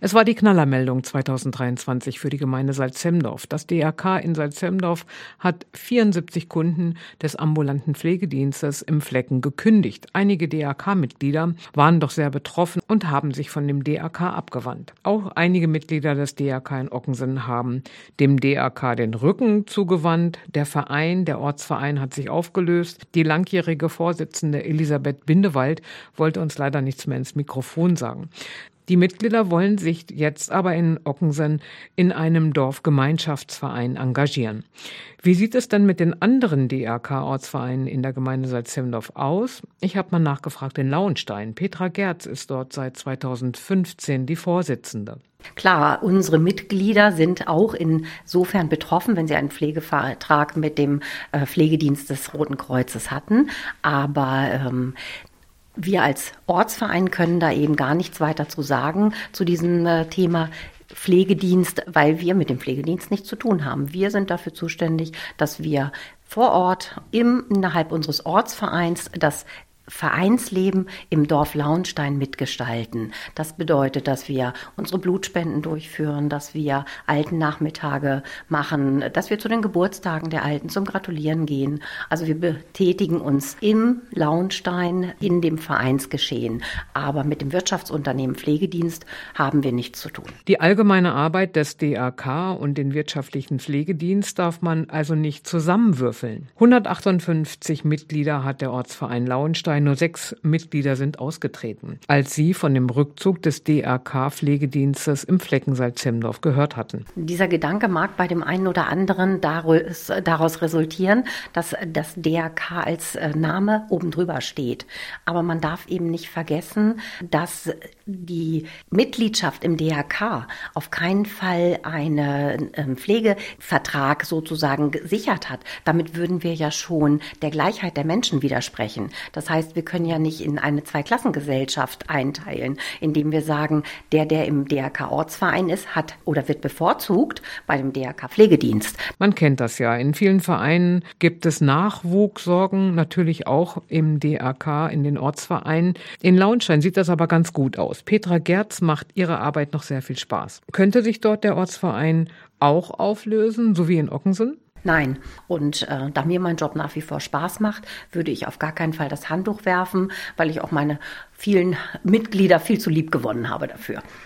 Es war die Knallermeldung 2023 für die Gemeinde Salzhemdorf. Das DRK in Salzhemdorf hat 74 Kunden des ambulanten Pflegedienstes im Flecken gekündigt. Einige DRK-Mitglieder waren doch sehr betroffen und haben sich von dem DRK abgewandt. Auch einige Mitglieder des DRK in Ockensen haben dem DRK den Rücken zugewandt. Der Verein, der Ortsverein hat sich aufgelöst. Die langjährige Vorsitzende Elisabeth Bindewald wollte uns leider nichts mehr ins Mikrofon sagen. Die Mitglieder wollen sich jetzt aber in Ockensen in einem Dorfgemeinschaftsverein engagieren. Wie sieht es denn mit den anderen DRK-Ortsvereinen in der Gemeinde Salzhemdorf aus? Ich habe mal nachgefragt in Lauenstein. Petra Gerz ist dort seit 2015 die Vorsitzende. Klar, unsere Mitglieder sind auch insofern betroffen, wenn sie einen Pflegevertrag mit dem äh, Pflegedienst des Roten Kreuzes hatten. Aber ähm, wir als Ortsverein können da eben gar nichts weiter zu sagen zu diesem äh, Thema. Pflegedienst, weil wir mit dem Pflegedienst nichts zu tun haben. Wir sind dafür zuständig, dass wir vor Ort im, innerhalb unseres Ortsvereins das Vereinsleben im Dorf Launstein mitgestalten. Das bedeutet, dass wir unsere Blutspenden durchführen, dass wir Alten Nachmittage machen, dass wir zu den Geburtstagen der Alten zum Gratulieren gehen. Also wir betätigen uns im Launstein in dem Vereinsgeschehen. Aber mit dem Wirtschaftsunternehmen Pflegedienst haben wir nichts zu tun. Die allgemeine Arbeit des DAK und den wirtschaftlichen Pflegedienst darf man also nicht zusammenwürfeln. 158 Mitglieder hat der Ortsverein Launstein Partei nur sechs Mitglieder sind ausgetreten, als sie von dem Rückzug des DRK-Pflegedienstes im Flecken Salzhemdorf gehört hatten. Dieser Gedanke mag bei dem einen oder anderen daraus resultieren, dass das DRK als äh, Name oben drüber steht. Aber man darf eben nicht vergessen, dass die Mitgliedschaft im DRK auf keinen Fall einen ähm, Pflegevertrag sozusagen gesichert hat. Damit würden wir ja schon der Gleichheit der Menschen widersprechen. Das heißt, heißt, wir können ja nicht in eine Zweiklassengesellschaft einteilen, indem wir sagen, der, der im DRK-Ortsverein ist, hat oder wird bevorzugt bei dem DRK-Pflegedienst. Man kennt das ja. In vielen Vereinen gibt es Nachwuchssorgen, natürlich auch im DRK, in den Ortsvereinen. In Launstein sieht das aber ganz gut aus. Petra Gerz macht ihre Arbeit noch sehr viel Spaß. Könnte sich dort der Ortsverein auch auflösen, so wie in Ockensen? Nein. Und äh, da mir mein Job nach wie vor Spaß macht, würde ich auf gar keinen Fall das Handtuch werfen, weil ich auch meine vielen Mitglieder viel zu lieb gewonnen habe dafür.